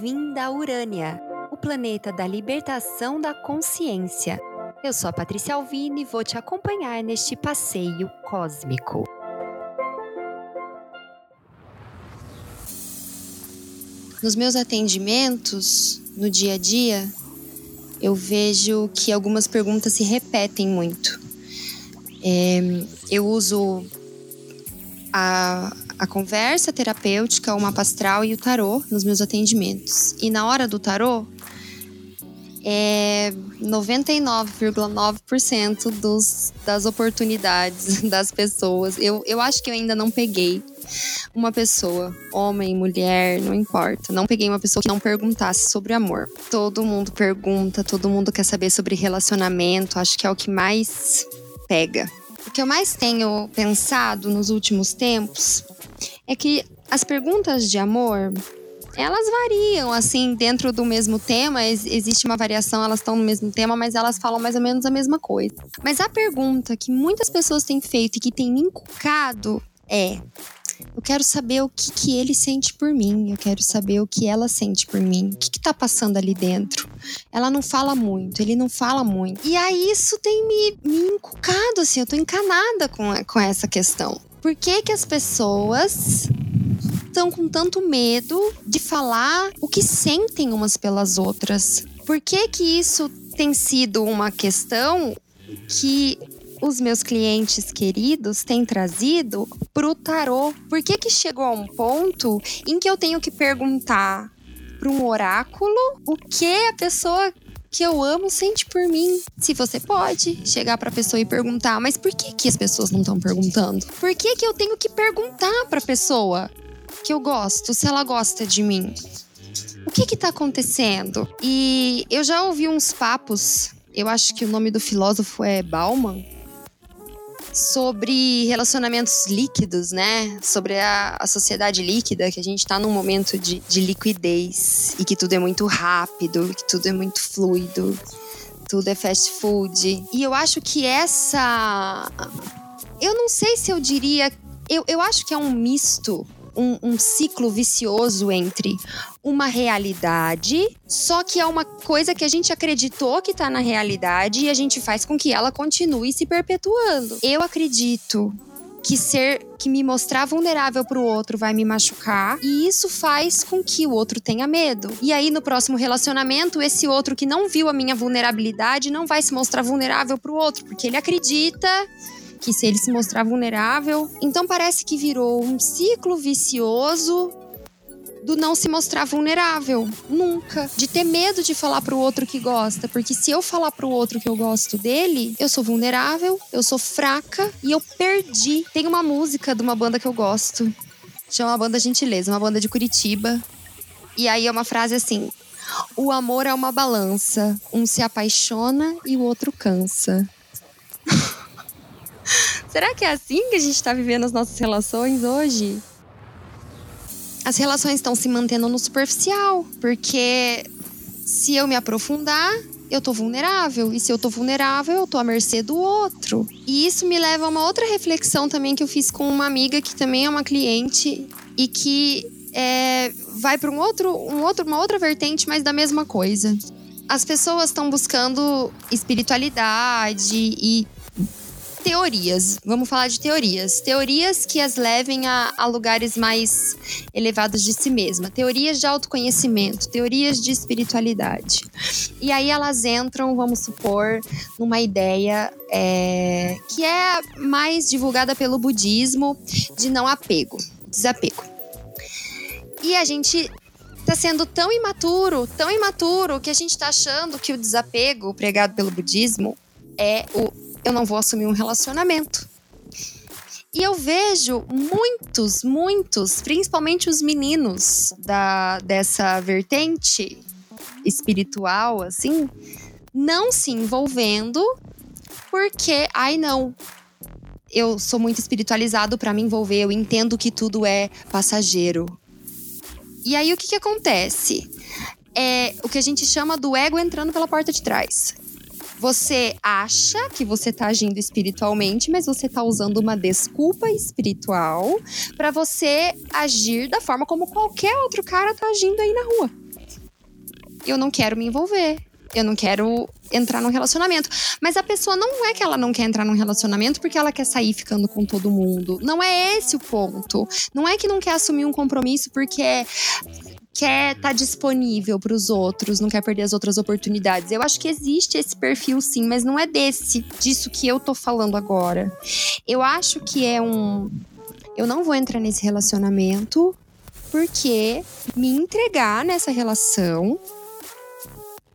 Bem-vinda Urânia, o planeta da libertação da consciência. Eu sou a Patrícia Alvini e vou te acompanhar neste passeio cósmico. Nos meus atendimentos, no dia a dia, eu vejo que algumas perguntas se repetem muito. É, eu uso a, a conversa terapêutica, o mapa astral e o tarô nos meus atendimentos. E na hora do tarô, é 99,9% dos, das oportunidades das pessoas. Eu, eu acho que eu ainda não peguei uma pessoa, homem, mulher, não importa. Não peguei uma pessoa que não perguntasse sobre amor. Todo mundo pergunta, todo mundo quer saber sobre relacionamento. Acho que é o que mais pega. O que eu mais tenho pensado nos últimos tempos é que as perguntas de amor elas variam, assim, dentro do mesmo tema, existe uma variação, elas estão no mesmo tema, mas elas falam mais ou menos a mesma coisa. Mas a pergunta que muitas pessoas têm feito e que tem me inculcado é: eu quero saber o que, que ele sente por mim, eu quero saber o que ela sente por mim, o que, que tá passando ali dentro. Ela não fala muito, ele não fala muito. E aí isso tem me, me inculcado, assim, eu tô encanada com, com essa questão. Por que, que as pessoas estão com tanto medo de falar o que sentem umas pelas outras? Por que que isso tem sido uma questão que os meus clientes queridos têm trazido pro tarô? Por que que chegou a um ponto em que eu tenho que perguntar para um oráculo o que a pessoa que eu amo sente por mim. Se você pode chegar para a pessoa e perguntar, mas por que que as pessoas não estão perguntando? Por que que eu tenho que perguntar para a pessoa que eu gosto, se ela gosta de mim? O que que tá acontecendo? E eu já ouvi uns papos, eu acho que o nome do filósofo é Bauman, sobre relacionamentos líquidos, né? Sobre a, a sociedade líquida, que a gente está num momento de, de liquidez e que tudo é muito rápido, que tudo é muito fluido, tudo é fast food. E eu acho que essa. Eu não sei se eu diria. Eu, eu acho que é um misto um, um, ciclo vicioso entre uma realidade, só que é uma coisa que a gente acreditou que tá na realidade e a gente faz com que ela continue se perpetuando. Eu acredito que ser que me mostrar vulnerável para o outro vai me machucar e isso faz com que o outro tenha medo. E aí no próximo relacionamento, esse outro que não viu a minha vulnerabilidade não vai se mostrar vulnerável para o outro, porque ele acredita que se ele se mostrar vulnerável, então parece que virou um ciclo vicioso do não se mostrar vulnerável, nunca, de ter medo de falar pro outro que gosta, porque se eu falar pro outro que eu gosto dele, eu sou vulnerável, eu sou fraca e eu perdi. Tem uma música de uma banda que eu gosto, chama Banda Gentileza, uma banda de Curitiba. E aí é uma frase assim: O amor é uma balança, um se apaixona e o outro cansa. Será que é assim que a gente está vivendo as nossas relações hoje? As relações estão se mantendo no superficial, porque se eu me aprofundar, eu tô vulnerável. E se eu tô vulnerável, eu tô à mercê do outro. E isso me leva a uma outra reflexão também que eu fiz com uma amiga que também é uma cliente e que é, vai para um outro, um outro, uma outra vertente, mas da mesma coisa. As pessoas estão buscando espiritualidade e teorias. Vamos falar de teorias. Teorias que as levem a, a, lugares mais elevados de si mesma. Teorias de autoconhecimento, teorias de espiritualidade. E aí elas entram, vamos supor, numa ideia é, que é mais divulgada pelo budismo de não apego, desapego. E a gente tá sendo tão imaturo, tão imaturo, que a gente tá achando que o desapego pregado pelo budismo é o eu não vou assumir um relacionamento. E eu vejo muitos, muitos, principalmente os meninos da, dessa vertente espiritual, assim, não se envolvendo porque, ai não, eu sou muito espiritualizado para me envolver, eu entendo que tudo é passageiro. E aí o que, que acontece? É o que a gente chama do ego entrando pela porta de trás. Você acha que você está agindo espiritualmente, mas você está usando uma desculpa espiritual para você agir da forma como qualquer outro cara está agindo aí na rua. eu não quero me envolver. Eu não quero entrar num relacionamento. Mas a pessoa não é que ela não quer entrar num relacionamento porque ela quer sair ficando com todo mundo. Não é esse o ponto. Não é que não quer assumir um compromisso porque quer estar tá disponível para os outros, não quer perder as outras oportunidades. Eu acho que existe esse perfil sim, mas não é desse, disso que eu tô falando agora. Eu acho que é um eu não vou entrar nesse relacionamento porque me entregar nessa relação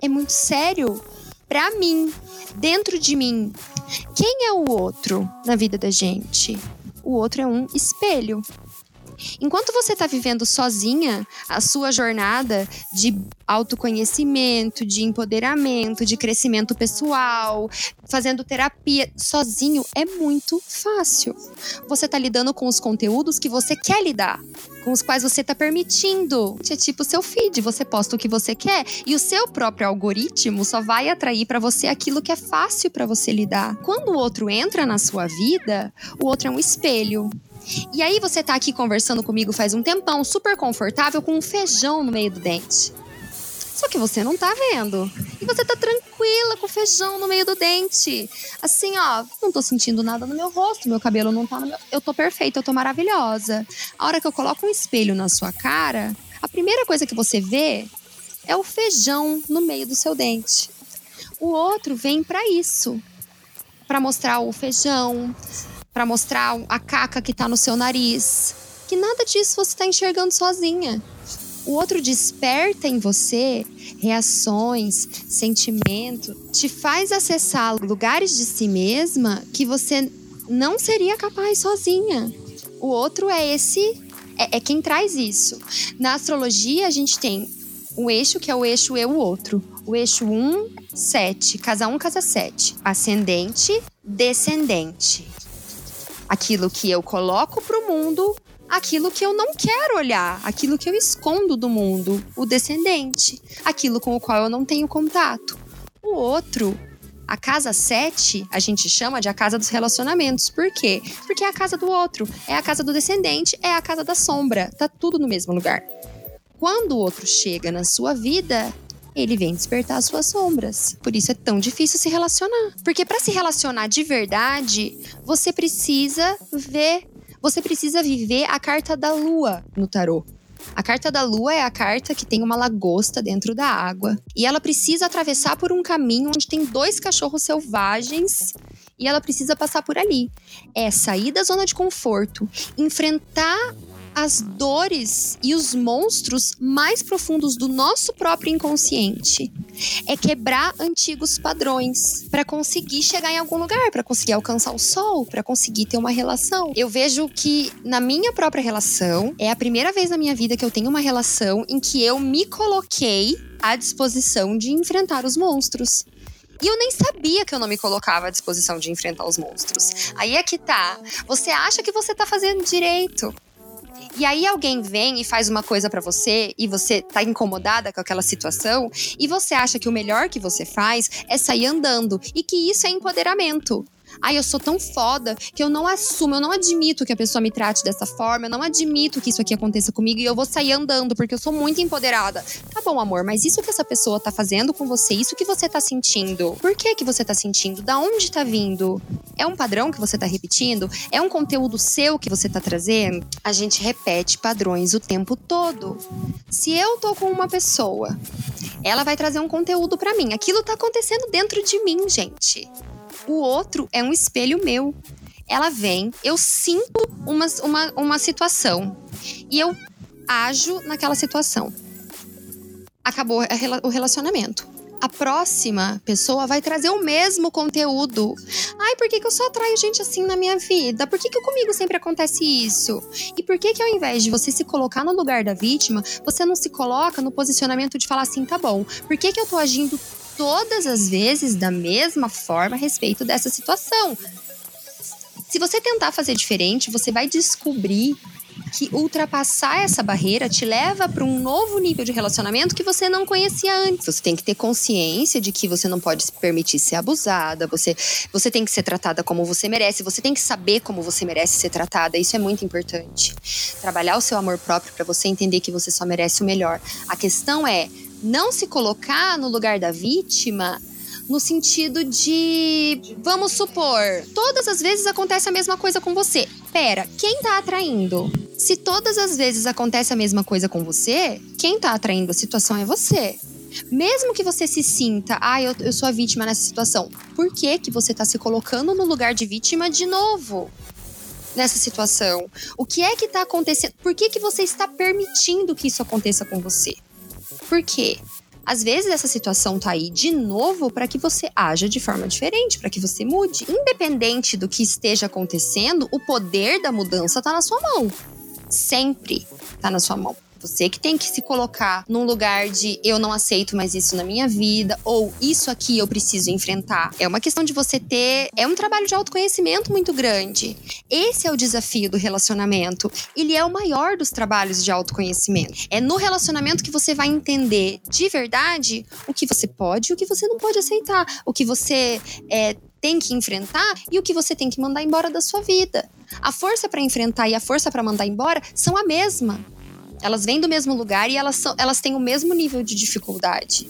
é muito sério para mim, dentro de mim. Quem é o outro na vida da gente? O outro é um espelho. Enquanto você está vivendo sozinha a sua jornada de autoconhecimento, de empoderamento, de crescimento pessoal, fazendo terapia sozinho, é muito fácil. Você está lidando com os conteúdos que você quer lidar com os quais você está permitindo. É tipo o seu feed, você posta o que você quer e o seu próprio algoritmo só vai atrair para você aquilo que é fácil para você lidar. Quando o outro entra na sua vida, o outro é um espelho. E aí você tá aqui conversando comigo faz um tempão, super confortável, com um feijão no meio do dente. Só que você não tá vendo. E você tá tranquila com o feijão no meio do dente. Assim, ó, não tô sentindo nada no meu rosto, meu cabelo não tá no meu. Eu tô perfeita, eu tô maravilhosa. A hora que eu coloco um espelho na sua cara, a primeira coisa que você vê é o feijão no meio do seu dente. O outro vem para isso para mostrar o feijão, para mostrar a caca que tá no seu nariz. Que nada disso você tá enxergando sozinha o outro desperta em você reações, sentimentos, te faz acessar lugares de si mesma que você não seria capaz sozinha. O outro é esse, é, é quem traz isso. Na astrologia, a gente tem o eixo, que é o eixo eu, o outro. O eixo 1, 7, casa 1, casa 7. Ascendente, descendente. Aquilo que eu coloco pro mundo aquilo que eu não quero olhar, aquilo que eu escondo do mundo, o descendente, aquilo com o qual eu não tenho contato. O outro, a casa 7, a gente chama de a casa dos relacionamentos. Por quê? Porque é a casa do outro, é a casa do descendente, é a casa da sombra, tá tudo no mesmo lugar. Quando o outro chega na sua vida, ele vem despertar as suas sombras. Por isso é tão difícil se relacionar. Porque para se relacionar de verdade, você precisa ver você precisa viver a carta da lua no tarô. A carta da lua é a carta que tem uma lagosta dentro da água e ela precisa atravessar por um caminho onde tem dois cachorros selvagens e ela precisa passar por ali. É sair da zona de conforto, enfrentar as dores e os monstros mais profundos do nosso próprio inconsciente. É quebrar antigos padrões para conseguir chegar em algum lugar, para conseguir alcançar o sol, para conseguir ter uma relação. Eu vejo que na minha própria relação, é a primeira vez na minha vida que eu tenho uma relação em que eu me coloquei à disposição de enfrentar os monstros. E eu nem sabia que eu não me colocava à disposição de enfrentar os monstros. Aí é que tá. Você acha que você tá fazendo direito. E aí alguém vem e faz uma coisa para você e você tá incomodada com aquela situação e você acha que o melhor que você faz é sair andando e que isso é empoderamento. Ai, eu sou tão foda que eu não assumo, eu não admito que a pessoa me trate dessa forma, eu não admito que isso aqui aconteça comigo e eu vou sair andando porque eu sou muito empoderada. Tá bom, amor, mas isso que essa pessoa tá fazendo com você, isso que você tá sentindo, por que que você tá sentindo? Da onde tá vindo? É um padrão que você tá repetindo? É um conteúdo seu que você tá trazendo? A gente repete padrões o tempo todo. Se eu tô com uma pessoa, ela vai trazer um conteúdo para mim. Aquilo tá acontecendo dentro de mim, gente o outro é um espelho meu. Ela vem, eu sinto uma, uma, uma situação e eu ajo naquela situação. Acabou o relacionamento. A próxima pessoa vai trazer o mesmo conteúdo. Ai, por que, que eu só atraio gente assim na minha vida? Por que, que comigo sempre acontece isso? E por que, que ao invés de você se colocar no lugar da vítima, você não se coloca no posicionamento de falar assim, tá bom, por que, que eu tô agindo todas as vezes da mesma forma a respeito dessa situação. Se você tentar fazer diferente, você vai descobrir que ultrapassar essa barreira te leva para um novo nível de relacionamento que você não conhecia antes. Você tem que ter consciência de que você não pode se permitir ser abusada, você, você tem que ser tratada como você merece, você tem que saber como você merece ser tratada. Isso é muito importante. Trabalhar o seu amor próprio para você entender que você só merece o melhor. A questão é Não se colocar no lugar da vítima no sentido de, vamos supor, todas as vezes acontece a mesma coisa com você. Pera, quem tá atraindo? Se todas as vezes acontece a mesma coisa com você, quem tá atraindo a situação é você. Mesmo que você se sinta, ah, eu, eu sou a vítima nessa situação, por que, que você tá se colocando no lugar de vítima de novo? Nessa situação? O que é que tá acontecendo? Por que, que você está permitindo que isso aconteça com você? Por quê? Às vezes essa situação tá aí de novo para que você haja de forma diferente, para que você mude. Independente do que esteja acontecendo, o poder da mudança tá na sua mão. Sempre tá na sua mão. Você que tem que se colocar num lugar de eu não aceito mais isso na minha vida, ou isso aqui eu preciso enfrentar. É uma questão de você ter. É um trabalho de autoconhecimento muito grande. Esse é o desafio do relacionamento. Ele é o maior dos trabalhos de autoconhecimento. É no relacionamento que você vai entender de verdade o que você pode e o que você não pode aceitar. O que você é, tem que enfrentar e o que você tem que mandar embora da sua vida. A força para enfrentar e a força para mandar embora são a mesma. Elas vêm do mesmo lugar e elas, são, elas têm o mesmo nível de dificuldade.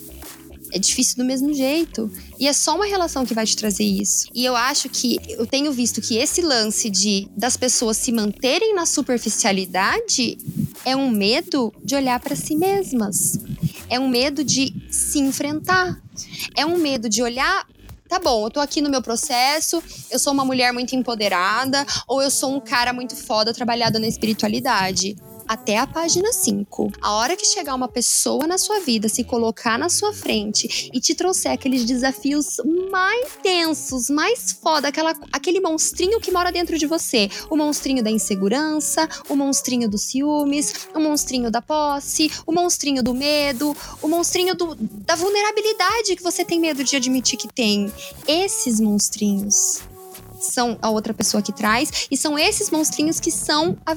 É difícil do mesmo jeito. E é só uma relação que vai te trazer isso. E eu acho que eu tenho visto que esse lance de das pessoas se manterem na superficialidade é um medo de olhar para si mesmas. É um medo de se enfrentar. É um medo de olhar tá bom, eu tô aqui no meu processo, eu sou uma mulher muito empoderada, ou eu sou um cara muito foda trabalhado na espiritualidade até a página 5. A hora que chegar uma pessoa na sua vida, se colocar na sua frente e te trouxer aqueles desafios mais tensos, mais foda, aquela, aquele monstrinho que mora dentro de você. O monstrinho da insegurança, o monstrinho dos ciúmes, o monstrinho da posse, o monstrinho do medo, o monstrinho do, da vulnerabilidade que você tem medo de admitir que tem. Esses monstrinhos são a outra pessoa que traz, e são esses monstrinhos que são a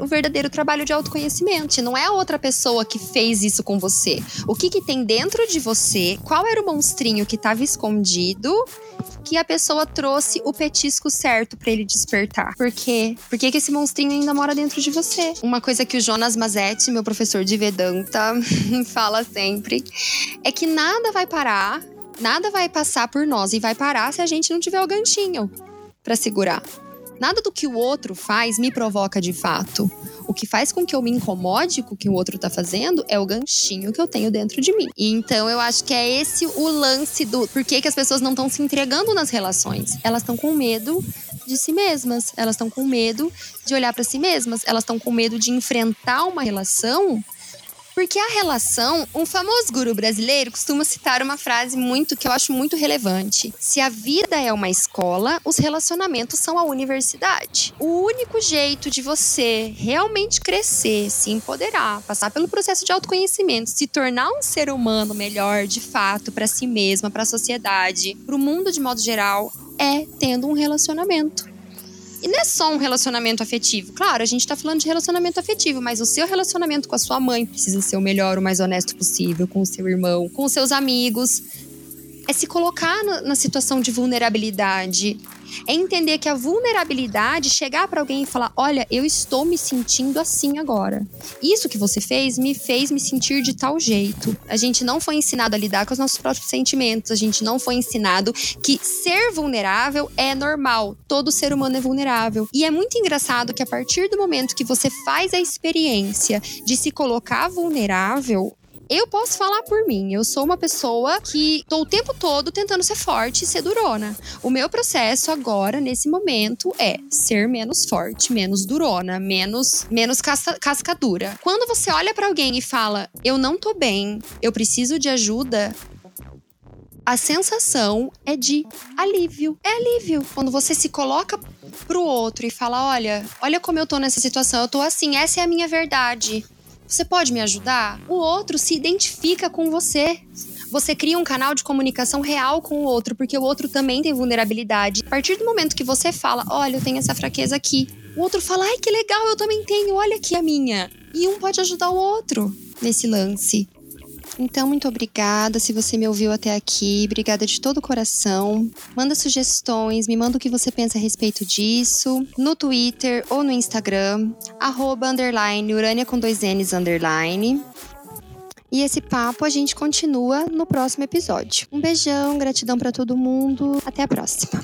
o verdadeiro trabalho de autoconhecimento. Não é a outra pessoa que fez isso com você. O que, que tem dentro de você? Qual era o monstrinho que estava escondido? que a pessoa trouxe o petisco certo para ele despertar. Por quê? Por que, que esse monstrinho ainda mora dentro de você? Uma coisa que o Jonas Mazetti, meu professor de Vedanta, fala sempre é que nada vai parar, nada vai passar por nós e vai parar se a gente não tiver o ganchinho para segurar. Nada do que o outro faz me provoca de fato. O que faz com que eu me incomode com o que o outro tá fazendo é o ganchinho que eu tenho dentro de mim. E então eu acho que é esse o lance do por que, que as pessoas não estão se entregando nas relações. Elas estão com medo de si mesmas, elas estão com medo de olhar para si mesmas, elas estão com medo de enfrentar uma relação porque a relação, um famoso guru brasileiro costuma citar uma frase muito que eu acho muito relevante. Se a vida é uma escola, os relacionamentos são a universidade. O único jeito de você realmente crescer, se empoderar, passar pelo processo de autoconhecimento, se tornar um ser humano melhor de fato para si mesma, para a sociedade, para o mundo de modo geral, é tendo um relacionamento. E não é só um relacionamento afetivo. Claro, a gente tá falando de relacionamento afetivo, mas o seu relacionamento com a sua mãe precisa ser o melhor, o mais honesto possível, com o seu irmão, com os seus amigos. É se colocar na, na situação de vulnerabilidade, é entender que a vulnerabilidade chegar para alguém e falar: "Olha, eu estou me sentindo assim agora. Isso que você fez me fez me sentir de tal jeito". A gente não foi ensinado a lidar com os nossos próprios sentimentos, a gente não foi ensinado que ser vulnerável é normal. Todo ser humano é vulnerável. E é muito engraçado que a partir do momento que você faz a experiência de se colocar vulnerável, eu posso falar por mim. Eu sou uma pessoa que tô o tempo todo tentando ser forte e ser durona. O meu processo agora, nesse momento, é ser menos forte, menos durona, menos, menos casca, cascadura. Quando você olha para alguém e fala, eu não tô bem, eu preciso de ajuda, a sensação é de alívio. É alívio. Quando você se coloca pro outro e fala: Olha, olha como eu tô nessa situação, eu tô assim, essa é a minha verdade. Você pode me ajudar? O outro se identifica com você. Você cria um canal de comunicação real com o outro, porque o outro também tem vulnerabilidade. A partir do momento que você fala, olha, eu tenho essa fraqueza aqui, o outro fala, ai que legal, eu também tenho, olha aqui a minha. E um pode ajudar o outro nesse lance. Então, muito obrigada se você me ouviu até aqui. Obrigada de todo o coração. Manda sugestões, me manda o que você pensa a respeito disso no Twitter ou no Instagram, arroba, underline, urânia com dois N's, underline. E esse papo a gente continua no próximo episódio. Um beijão, gratidão para todo mundo. Até a próxima.